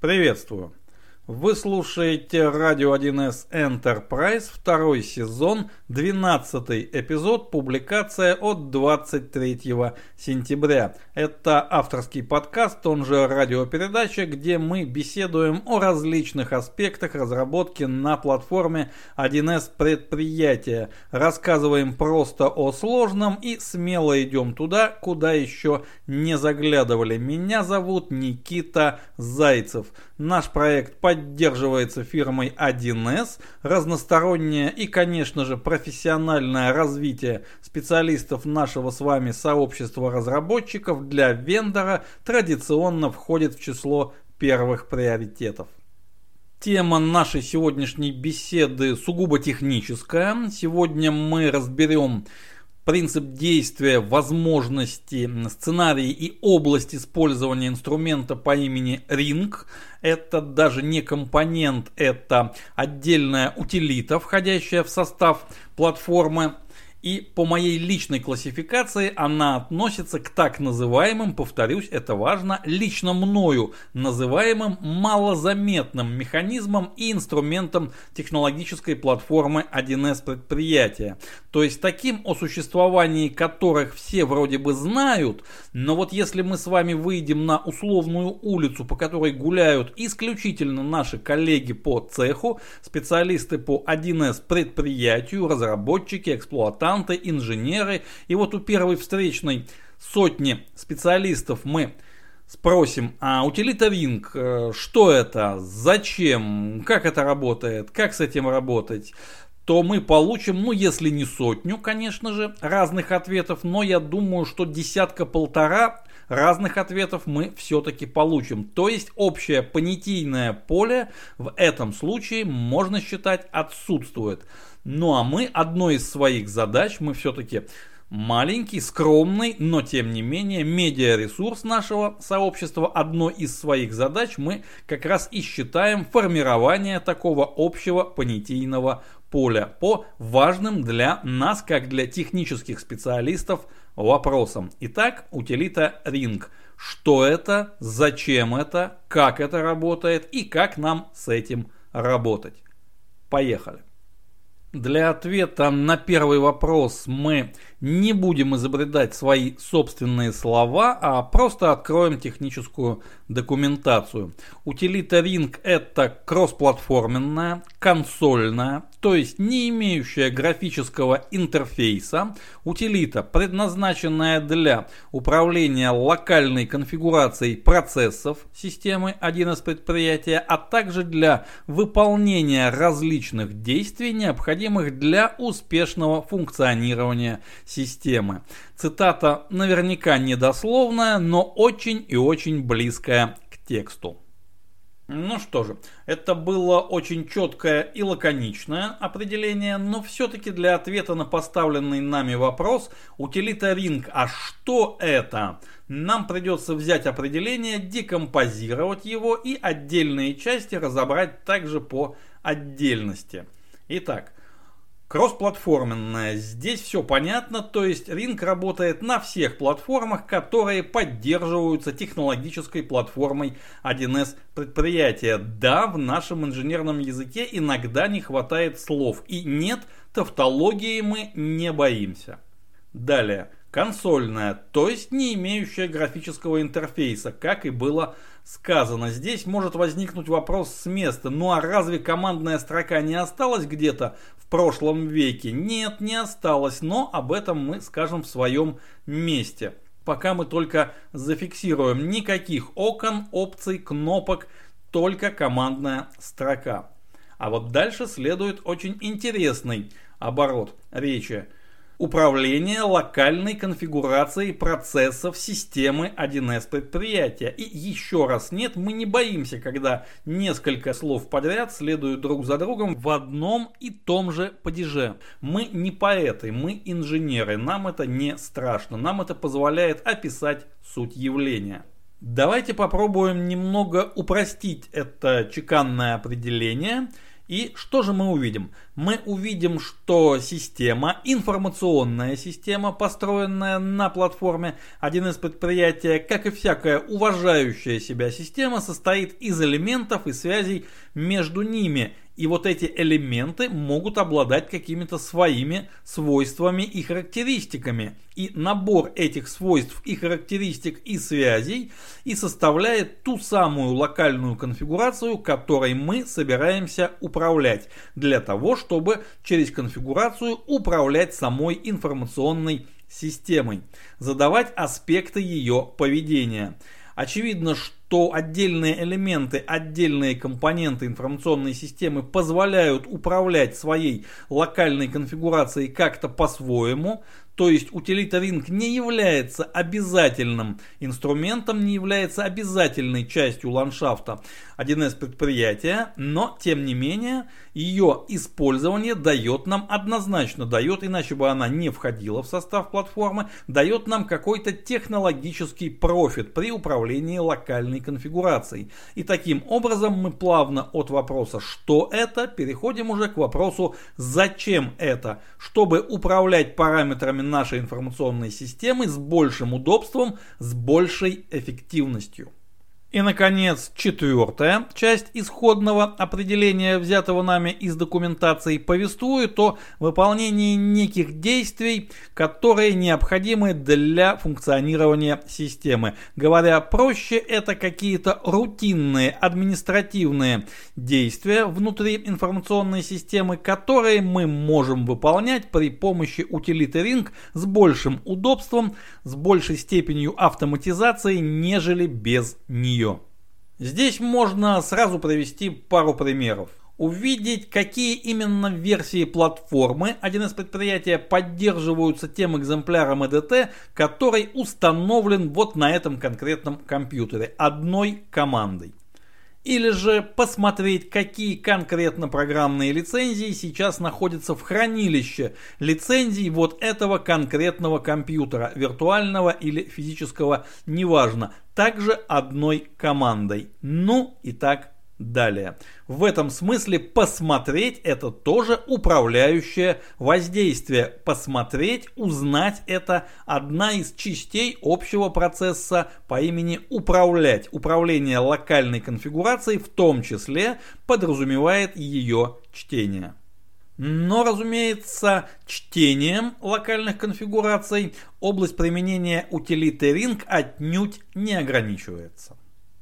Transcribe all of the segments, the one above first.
Приветствую! Вы слушаете радио 1С Enterprise, второй сезон, 12 эпизод, публикация от 23 сентября. Это авторский подкаст, он же радиопередача, где мы беседуем о различных аспектах разработки на платформе 1С предприятия. Рассказываем просто о сложном и смело идем туда, куда еще не заглядывали. Меня зовут Никита Зайцев. Наш проект поддерживается фирмой 1С. Разностороннее и, конечно же, профессиональное развитие специалистов нашего с вами сообщества разработчиков для вендора традиционно входит в число первых приоритетов. Тема нашей сегодняшней беседы сугубо техническая. Сегодня мы разберем принцип действия, возможности, сценарии и область использования инструмента по имени Ring. Это даже не компонент, это отдельная утилита, входящая в состав платформы и по моей личной классификации она относится к так называемым, повторюсь, это важно, лично мною называемым малозаметным механизмам и инструментам технологической платформы 1С предприятия. То есть таким, о существовании которых все вроде бы знают, но вот если мы с вами выйдем на условную улицу, по которой гуляют исключительно наши коллеги по цеху, специалисты по 1С предприятию, разработчики, эксплуатанты, консультанты, инженеры. И вот у первой встречной сотни специалистов мы спросим, а утилита Ring, э, что это, зачем, как это работает, как с этим работать, то мы получим, ну если не сотню, конечно же, разных ответов, но я думаю, что десятка-полтора разных ответов мы все-таки получим. То есть общее понятийное поле в этом случае, можно считать, отсутствует. Ну а мы одной из своих задач, мы все-таки маленький, скромный, но тем не менее медиаресурс нашего сообщества, одной из своих задач мы как раз и считаем формирование такого общего понятийного поля по важным для нас, как для технических специалистов, вопросам. Итак, утилита Ring. Что это, зачем это, как это работает и как нам с этим работать. Поехали. Для ответа на первый вопрос мы не будем изобретать свои собственные слова, а просто откроем техническую документацию. Утилита Ring это кроссплатформенная, консольная, то есть не имеющая графического интерфейса, утилита, предназначенная для управления локальной конфигурацией процессов системы 1С предприятия, а также для выполнения различных действий, необходимых для успешного функционирования системы. Цитата наверняка недословная, но очень и очень близкая к тексту. Ну что же, это было очень четкое и лаконичное определение, но все-таки для ответа на поставленный нами вопрос утилита Ring, а что это? Нам придется взять определение, декомпозировать его и отдельные части разобрать также по отдельности. Итак, Кроссплатформенная. Здесь все понятно, то есть Ring работает на всех платформах, которые поддерживаются технологической платформой 1С предприятия. Да, в нашем инженерном языке иногда не хватает слов. И нет, тавтологии мы не боимся. Далее. Консольная, то есть не имеющая графического интерфейса, как и было сказано. Здесь может возникнуть вопрос с места. Ну а разве командная строка не осталась где-то в прошлом веке? Нет, не осталась, но об этом мы скажем в своем месте. Пока мы только зафиксируем никаких окон, опций, кнопок, только командная строка. А вот дальше следует очень интересный оборот речи управление локальной конфигурацией процессов системы 1С предприятия. И еще раз нет, мы не боимся, когда несколько слов подряд следуют друг за другом в одном и том же падеже. Мы не поэты, мы инженеры, нам это не страшно, нам это позволяет описать суть явления. Давайте попробуем немного упростить это чеканное определение – и что же мы увидим? Мы увидим, что система, информационная система, построенная на платформе 1С предприятия, как и всякая уважающая себя система, состоит из элементов и связей между ними и вот эти элементы могут обладать какими-то своими свойствами и характеристиками. И набор этих свойств и характеристик и связей и составляет ту самую локальную конфигурацию, которой мы собираемся управлять. Для того, чтобы через конфигурацию управлять самой информационной системой. Задавать аспекты ее поведения. Очевидно, что отдельные элементы, отдельные компоненты информационной системы позволяют управлять своей локальной конфигурацией как-то по-своему, то есть утилита Ring не является обязательным инструментом, не является обязательной частью ландшафта 1С предприятия, но тем не менее ее использование дает нам однозначно, дает, иначе бы она не входила в состав платформы, дает нам какой-то технологический профит при управлении локальной конфигурацией. И таким образом мы плавно от вопроса «что это?» переходим уже к вопросу «зачем это?», чтобы управлять параметрами нашей информационной системы с большим удобством, с большей эффективностью. И, наконец, четвертая часть исходного определения, взятого нами из документации, повествует о выполнении неких действий, которые необходимы для функционирования системы. Говоря проще, это какие-то рутинные административные действия внутри информационной системы, которые мы можем выполнять при помощи утилиты Ring с большим удобством, с большей степенью автоматизации, нежели без нее нее. Здесь можно сразу привести пару примеров. Увидеть, какие именно версии платформы один из предприятий поддерживаются тем экземпляром EDT, который установлен вот на этом конкретном компьютере одной командой. Или же посмотреть, какие конкретно программные лицензии сейчас находятся в хранилище лицензий вот этого конкретного компьютера, виртуального или физического, неважно, также одной командой. Ну и так далее. В этом смысле посмотреть это тоже управляющее воздействие. Посмотреть, узнать это одна из частей общего процесса по имени управлять. Управление локальной конфигурацией в том числе подразумевает ее чтение. Но, разумеется, чтением локальных конфигураций область применения утилиты Ring отнюдь не ограничивается.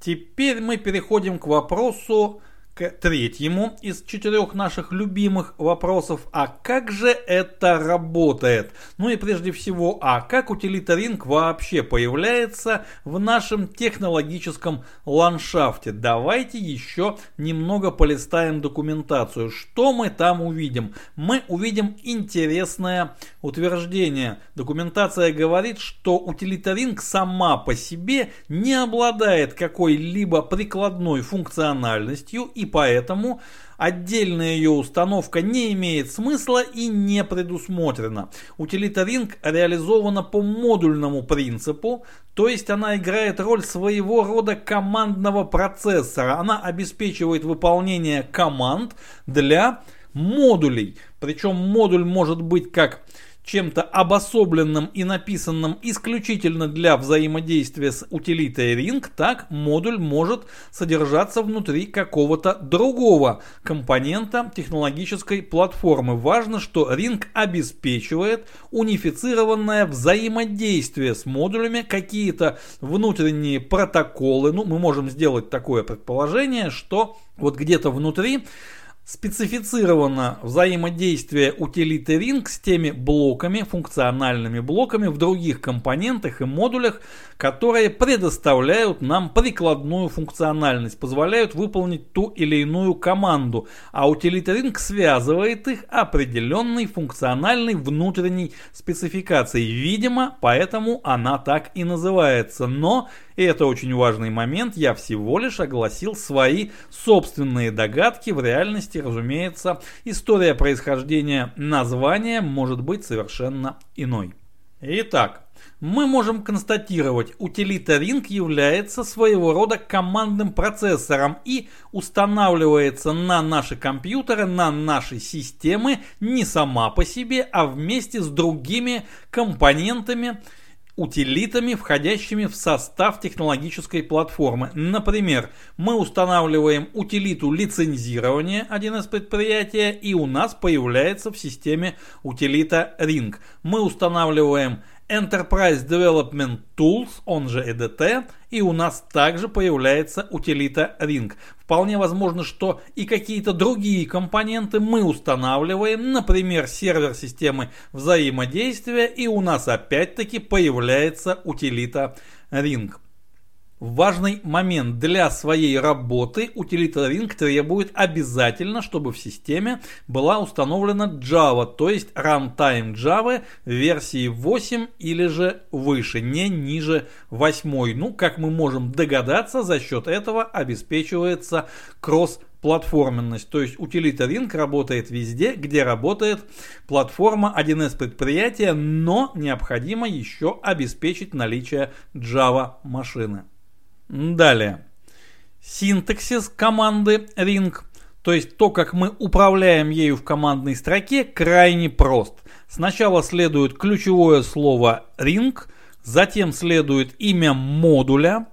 Теперь мы переходим к вопросу к третьему из четырех наших любимых вопросов. А как же это работает? Ну и прежде всего, а как утилитаринг вообще появляется в нашем технологическом ландшафте? Давайте еще немного полистаем документацию. Что мы там увидим? Мы увидим интересное утверждение. Документация говорит, что утилитаринг сама по себе не обладает какой-либо прикладной функциональностью и поэтому отдельная ее установка не имеет смысла и не предусмотрена. Утилитаринг реализована по модульному принципу, то есть она играет роль своего рода командного процессора. Она обеспечивает выполнение команд для модулей. Причем модуль может быть как чем-то обособленным и написанным исключительно для взаимодействия с утилитой Ring, так модуль может содержаться внутри какого-то другого компонента технологической платформы. Важно, что Ring обеспечивает унифицированное взаимодействие с модулями, какие-то внутренние протоколы. Ну, мы можем сделать такое предположение, что вот где-то внутри специфицировано взаимодействие утилиты Ring с теми блоками, функциональными блоками в других компонентах и модулях, которые предоставляют нам прикладную функциональность, позволяют выполнить ту или иную команду, а утилита Ring связывает их определенной функциональной внутренней спецификацией. Видимо, поэтому она так и называется. Но и это очень важный момент, я всего лишь огласил свои собственные догадки. В реальности, разумеется, история происхождения названия может быть совершенно иной. Итак, мы можем констатировать, утилита Ring является своего рода командным процессором и устанавливается на наши компьютеры, на наши системы не сама по себе, а вместе с другими компонентами, утилитами, входящими в состав технологической платформы. Например, мы устанавливаем утилиту лицензирования 1С предприятия и у нас появляется в системе утилита Ring. Мы устанавливаем Enterprise Development Tools, он же EDT, и у нас также появляется утилита Ring. Вполне возможно, что и какие-то другие компоненты мы устанавливаем, например, сервер системы взаимодействия, и у нас опять-таки появляется утилита Ring. Важный момент для своей работы утилита Ring требует обязательно, чтобы в системе была установлена Java, то есть runtime Java версии 8 или же выше, не ниже 8. Ну, как мы можем догадаться, за счет этого обеспечивается кросс платформенность, то есть утилита Ring работает везде, где работает платформа 1С предприятия, но необходимо еще обеспечить наличие Java машины. Далее. Синтаксис команды ring, то есть то, как мы управляем ею в командной строке, крайне прост. Сначала следует ключевое слово ring, затем следует имя модуля,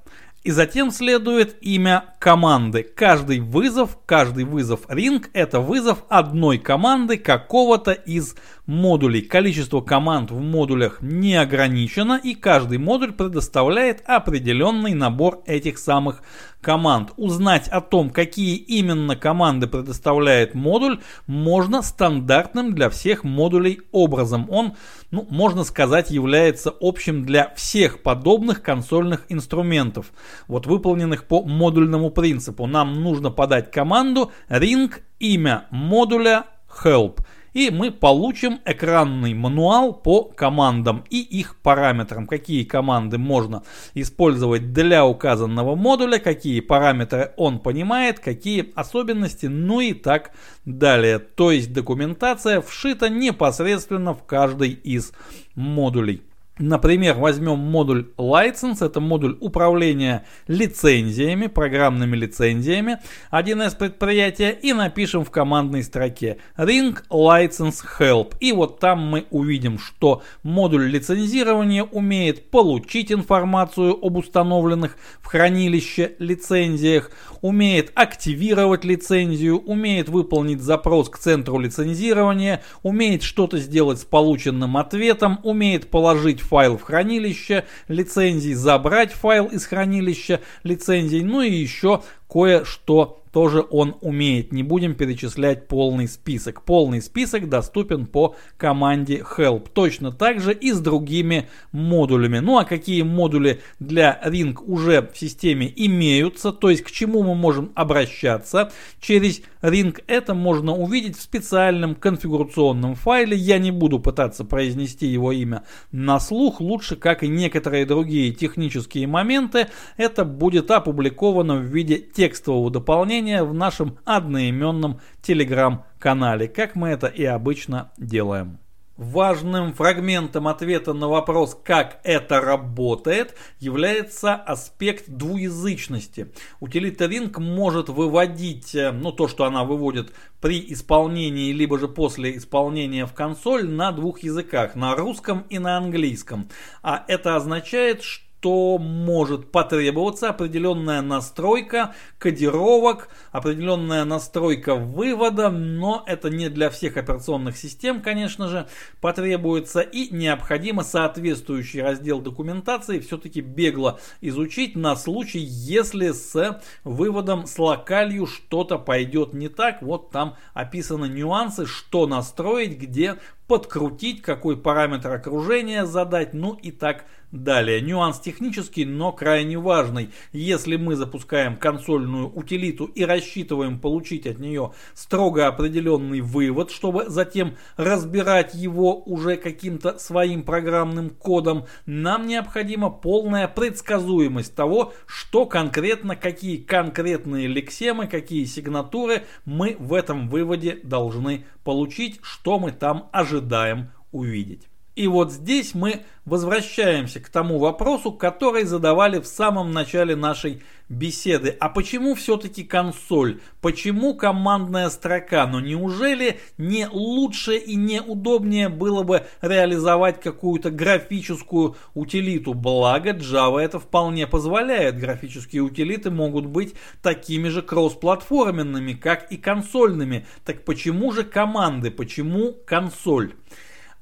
и затем следует имя команды. Каждый вызов, каждый вызов ring это вызов одной команды какого-то из модулей. Количество команд в модулях не ограничено и каждый модуль предоставляет определенный набор этих самых команд. Узнать о том, какие именно команды предоставляет модуль, можно стандартным для всех модулей образом. Он, ну, можно сказать, является общим для всех подобных консольных инструментов, вот выполненных по модульному принципу. Нам нужно подать команду ring имя модуля help и мы получим экранный мануал по командам и их параметрам. Какие команды можно использовать для указанного модуля, какие параметры он понимает, какие особенности, ну и так далее. То есть документация вшита непосредственно в каждый из модулей. Например, возьмем модуль License, это модуль управления лицензиями, программными лицензиями 1С предприятия и напишем в командной строке Ring License Help. И вот там мы увидим, что модуль лицензирования умеет получить информацию об установленных в хранилище лицензиях, умеет активировать лицензию, умеет выполнить запрос к центру лицензирования, умеет что-то сделать с полученным ответом, умеет положить файл в хранилище лицензий, забрать файл из хранилища лицензий, ну и еще кое-что тоже он умеет. Не будем перечислять полный список. Полный список доступен по команде help. Точно так же и с другими модулями. Ну а какие модули для Ring уже в системе имеются, то есть к чему мы можем обращаться через Ring, это можно увидеть в специальном конфигурационном файле. Я не буду пытаться произнести его имя на слух. Лучше, как и некоторые другие технические моменты, это будет опубликовано в виде текстового дополнения в нашем одноименном телеграм-канале, как мы это и обычно делаем. Важным фрагментом ответа на вопрос, как это работает, является аспект двуязычности. Утилита Ring может выводить, э, ну то, что она выводит при исполнении, либо же после исполнения в консоль на двух языках, на русском и на английском. А это означает, что что может потребоваться определенная настройка кодировок, определенная настройка вывода, но это не для всех операционных систем, конечно же, потребуется и необходимо соответствующий раздел документации все-таки бегло изучить на случай, если с выводом с локалью что-то пойдет не так. Вот там описаны нюансы, что настроить, где подкрутить, какой параметр окружения задать, ну и так далее. Нюанс технический, но крайне важный. Если мы запускаем консольную утилиту и рассчитываем получить от нее строго определенный вывод, чтобы затем разбирать его уже каким-то своим программным кодом, нам необходима полная предсказуемость того, что конкретно, какие конкретные лексемы, какие сигнатуры мы в этом выводе должны получить, что мы там ожидаем увидеть. И вот здесь мы возвращаемся к тому вопросу, который задавали в самом начале нашей беседы. А почему все-таки консоль? Почему командная строка? Но неужели не лучше и не удобнее было бы реализовать какую-то графическую утилиту? Благо Java это вполне позволяет. Графические утилиты могут быть такими же кроссплатформенными, как и консольными. Так почему же команды? Почему консоль?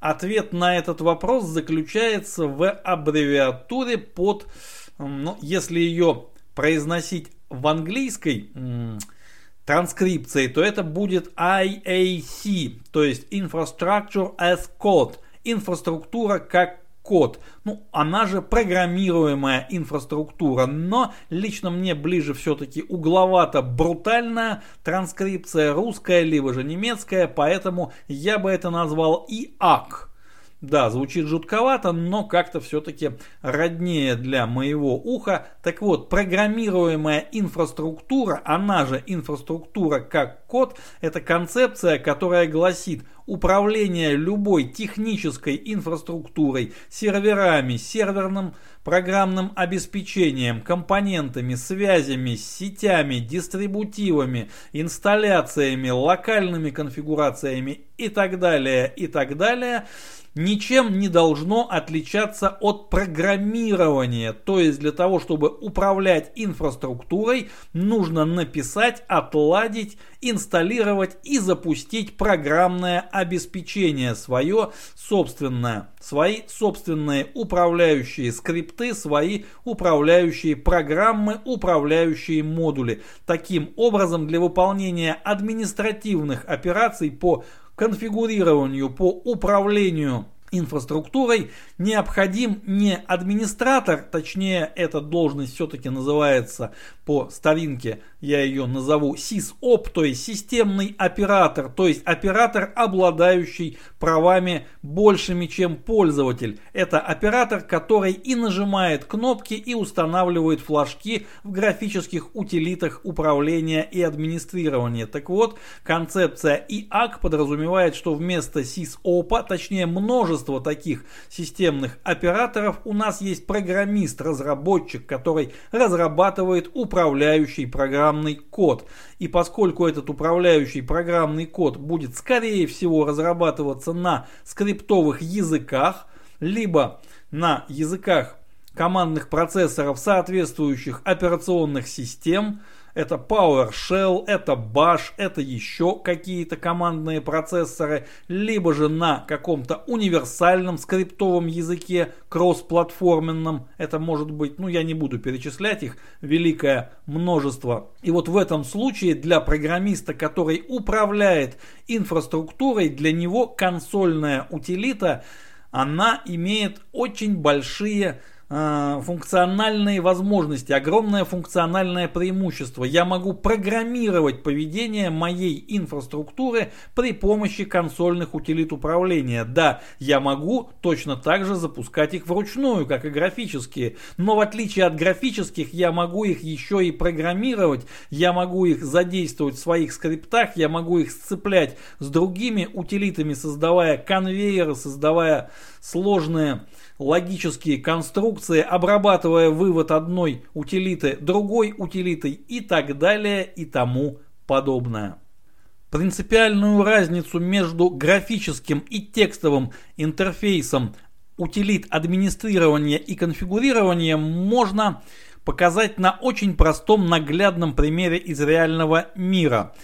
Ответ на этот вопрос заключается в аббревиатуре под, ну, если ее произносить в английской транскрипции, то это будет IAC, то есть Infrastructure as Code, инфраструктура как код. Ну, она же программируемая инфраструктура, но лично мне ближе все-таки угловато брутальная транскрипция русская, либо же немецкая, поэтому я бы это назвал ИАК. Да, звучит жутковато, но как-то все-таки роднее для моего уха. Так вот, программируемая инфраструктура, она же инфраструктура как код, это концепция, которая гласит управление любой технической инфраструктурой, серверами, серверным программным обеспечением, компонентами, связями, сетями, дистрибутивами, инсталляциями, локальными конфигурациями и так далее, и так далее – ничем не должно отличаться от программирования. То есть для того, чтобы управлять инфраструктурой, нужно написать, отладить, инсталлировать и запустить программное обеспечение свое собственное. Свои собственные управляющие скрипты, свои управляющие программы, управляющие модули. Таким образом, для выполнения административных операций по конфигурированию, по управлению инфраструктурой необходим не администратор, точнее эта должность все-таки называется по старинке, я ее назову SysOp, то есть системный оператор, то есть оператор, обладающий правами большими, чем пользователь. Это оператор, который и нажимает кнопки и устанавливает флажки в графических утилитах управления и администрирования. Так вот, концепция IAC подразумевает, что вместо SysOp, точнее множество таких системных операторов, у нас есть программист, разработчик, который разрабатывает управляющий программный код. И поскольку этот управляющий программный код будет скорее всего разрабатываться на скриптовых языках, либо на языках командных процессоров соответствующих операционных систем, это PowerShell, это Bash, это еще какие-то командные процессоры, либо же на каком-то универсальном скриптовом языке, кроссплатформенном. Это может быть, ну я не буду перечислять их, великое множество. И вот в этом случае для программиста, который управляет инфраструктурой, для него консольная утилита, она имеет очень большие функциональные возможности, огромное функциональное преимущество. Я могу программировать поведение моей инфраструктуры при помощи консольных утилит управления. Да, я могу точно так же запускать их вручную, как и графические. Но в отличие от графических, я могу их еще и программировать, я могу их задействовать в своих скриптах, я могу их сцеплять с другими утилитами, создавая конвейеры, создавая сложные логические конструкции, обрабатывая вывод одной утилиты другой утилитой и так далее и тому подобное. Принципиальную разницу между графическим и текстовым интерфейсом утилит администрирования и конфигурирования можно показать на очень простом наглядном примере из реального мира –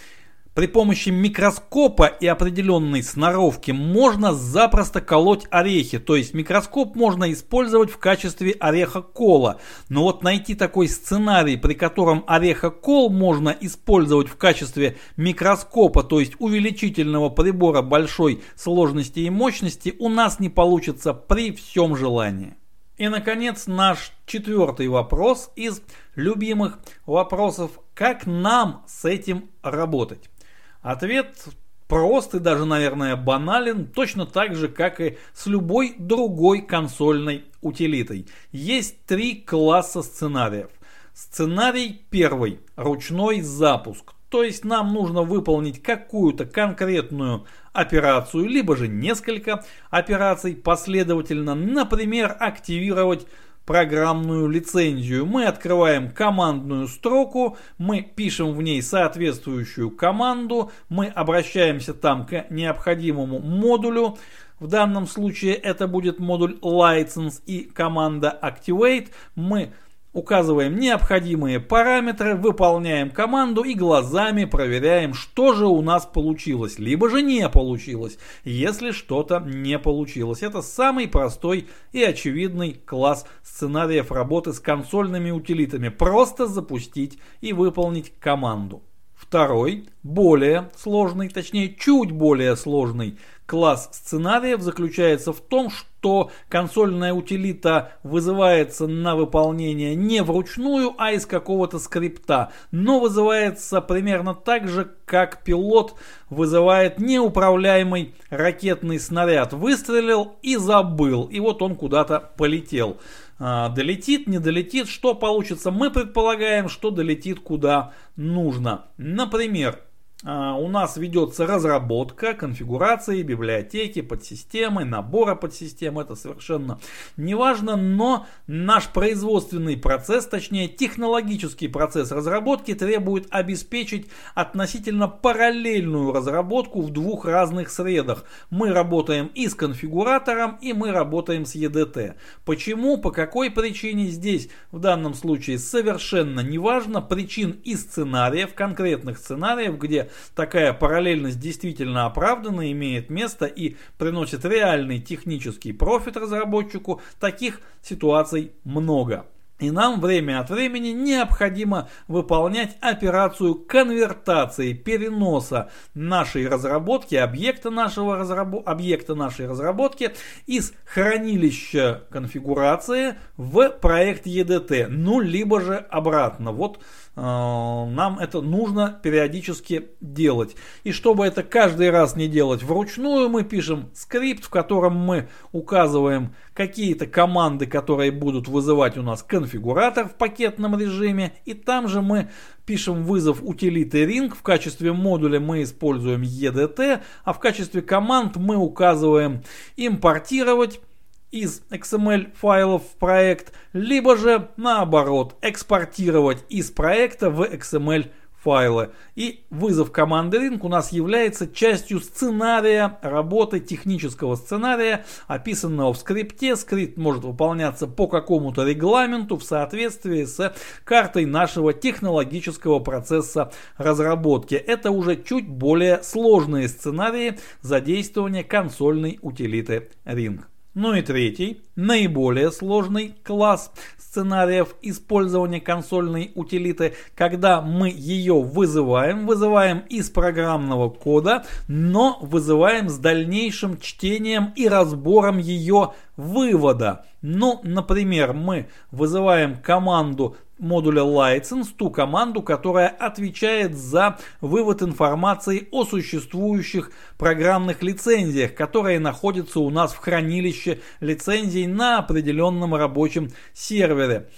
при помощи микроскопа и определенной сноровки можно запросто колоть орехи, то есть микроскоп можно использовать в качестве ореха-кола. Но вот найти такой сценарий, при котором ореха-кол можно использовать в качестве микроскопа, то есть увеличительного прибора большой сложности и мощности, у нас не получится при всем желании. И, наконец, наш четвертый вопрос из любимых вопросов. Как нам с этим работать? Ответ прост и даже, наверное, банален, точно так же, как и с любой другой консольной утилитой. Есть три класса сценариев. Сценарий первый – ручной запуск. То есть нам нужно выполнить какую-то конкретную операцию, либо же несколько операций последовательно. Например, активировать программную лицензию. Мы открываем командную строку, мы пишем в ней соответствующую команду, мы обращаемся там к необходимому модулю. В данном случае это будет модуль license и команда activate. Мы Указываем необходимые параметры, выполняем команду и глазами проверяем, что же у нас получилось, либо же не получилось, если что-то не получилось. Это самый простой и очевидный класс сценариев работы с консольными утилитами. Просто запустить и выполнить команду. Второй, более сложный, точнее чуть более сложный класс сценариев заключается в том, что консольная утилита вызывается на выполнение не вручную, а из какого-то скрипта, но вызывается примерно так же, как пилот вызывает неуправляемый ракетный снаряд. Выстрелил и забыл, и вот он куда-то полетел. А, долетит, не долетит, что получится? Мы предполагаем, что долетит куда нужно. Например, у нас ведется разработка конфигурации, библиотеки, подсистемы, набора подсистем. Это совершенно не важно, но наш производственный процесс, точнее технологический процесс разработки требует обеспечить относительно параллельную разработку в двух разных средах. Мы работаем и с конфигуратором, и мы работаем с EDT. Почему, по какой причине здесь в данном случае совершенно не важно. Причин и сценариев, конкретных сценариев, где такая параллельность действительно оправдана, имеет место и приносит реальный технический профит разработчику, таких ситуаций много. И нам время от времени необходимо выполнять операцию конвертации, переноса нашей разработки, объекта, нашего разраб... объекта нашей разработки из хранилища конфигурации в проект EDT, ну либо же обратно. Вот нам это нужно периодически делать. И чтобы это каждый раз не делать вручную, мы пишем скрипт, в котором мы указываем какие-то команды, которые будут вызывать у нас конфигуратор в пакетном режиме. И там же мы пишем вызов утилиты ring. В качестве модуля мы используем EDT, а в качестве команд мы указываем импортировать из XML файлов в проект, либо же наоборот экспортировать из проекта в XML файлы. И вызов команды ring у нас является частью сценария работы, технического сценария, описанного в скрипте. Скрипт может выполняться по какому-то регламенту в соответствии с картой нашего технологического процесса разработки. Это уже чуть более сложные сценарии задействования консольной утилиты Ring. Ну и третий, наиболее сложный класс сценариев использования консольной утилиты, когда мы ее вызываем, вызываем из программного кода, но вызываем с дальнейшим чтением и разбором ее вывода. Ну, например, мы вызываем команду модуля license ту команду, которая отвечает за вывод информации о существующих программных лицензиях, которые находятся у нас в хранилище лицензий на определенном рабочем сервере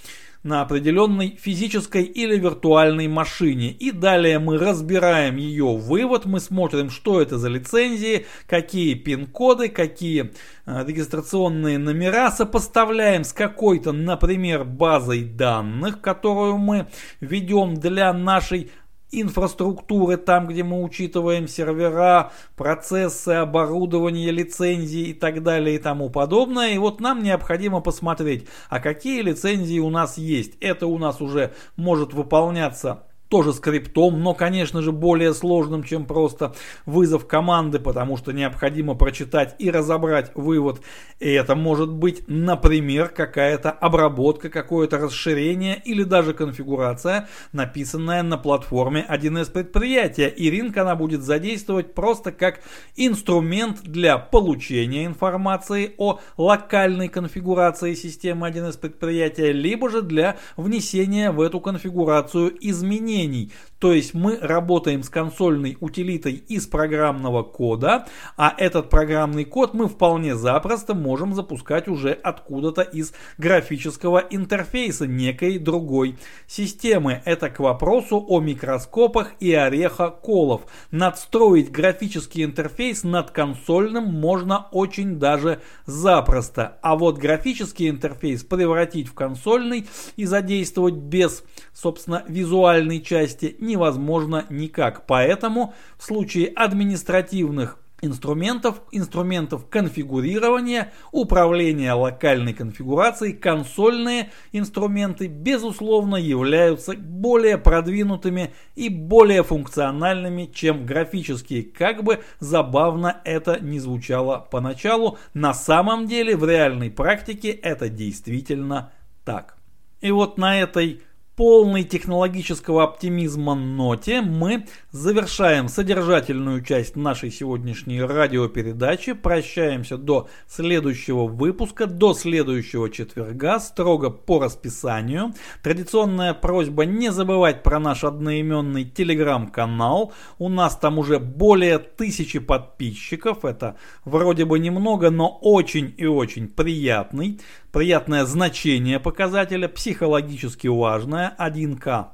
на определенной физической или виртуальной машине. И далее мы разбираем ее вывод, мы смотрим, что это за лицензии, какие пин-коды, какие э, регистрационные номера, сопоставляем с какой-то, например, базой данных, которую мы ведем для нашей инфраструктуры, там, где мы учитываем сервера, процессы, оборудование, лицензии и так далее и тому подобное. И вот нам необходимо посмотреть, а какие лицензии у нас есть. Это у нас уже может выполняться тоже скриптом, но, конечно же, более сложным, чем просто вызов команды, потому что необходимо прочитать и разобрать вывод. И это может быть, например, какая-то обработка, какое-то расширение или даже конфигурация, написанная на платформе 1С предприятия. И Rink она будет задействовать просто как инструмент для получения информации о локальной конфигурации системы 1С предприятия, либо же для внесения в эту конфигурацию изменений изменений. То есть мы работаем с консольной утилитой из программного кода, а этот программный код мы вполне запросто можем запускать уже откуда-то из графического интерфейса некой другой системы. Это к вопросу о микроскопах и ореха колов. Надстроить графический интерфейс над консольным можно очень даже запросто. А вот графический интерфейс превратить в консольный и задействовать без, собственно, визуальной части невозможно никак. Поэтому в случае административных инструментов, инструментов конфигурирования, управления локальной конфигурацией, консольные инструменты, безусловно, являются более продвинутыми и более функциональными, чем графические, как бы забавно это не звучало поначалу, на самом деле в реальной практике это действительно так. И вот на этой полной технологического оптимизма ноте мы завершаем содержательную часть нашей сегодняшней радиопередачи. Прощаемся до следующего выпуска, до следующего четверга, строго по расписанию. Традиционная просьба не забывать про наш одноименный телеграм-канал. У нас там уже более тысячи подписчиков. Это вроде бы немного, но очень и очень приятный приятное значение показателя, психологически важное, 1К+,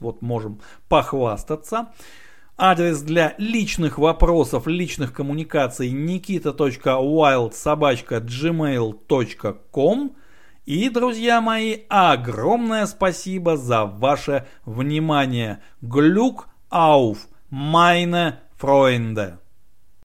вот можем похвастаться. Адрес для личных вопросов, личных коммуникаций nikita.wild.gmail.com И, друзья мои, огромное спасибо за ваше внимание. Глюк ауф, майне Freunde.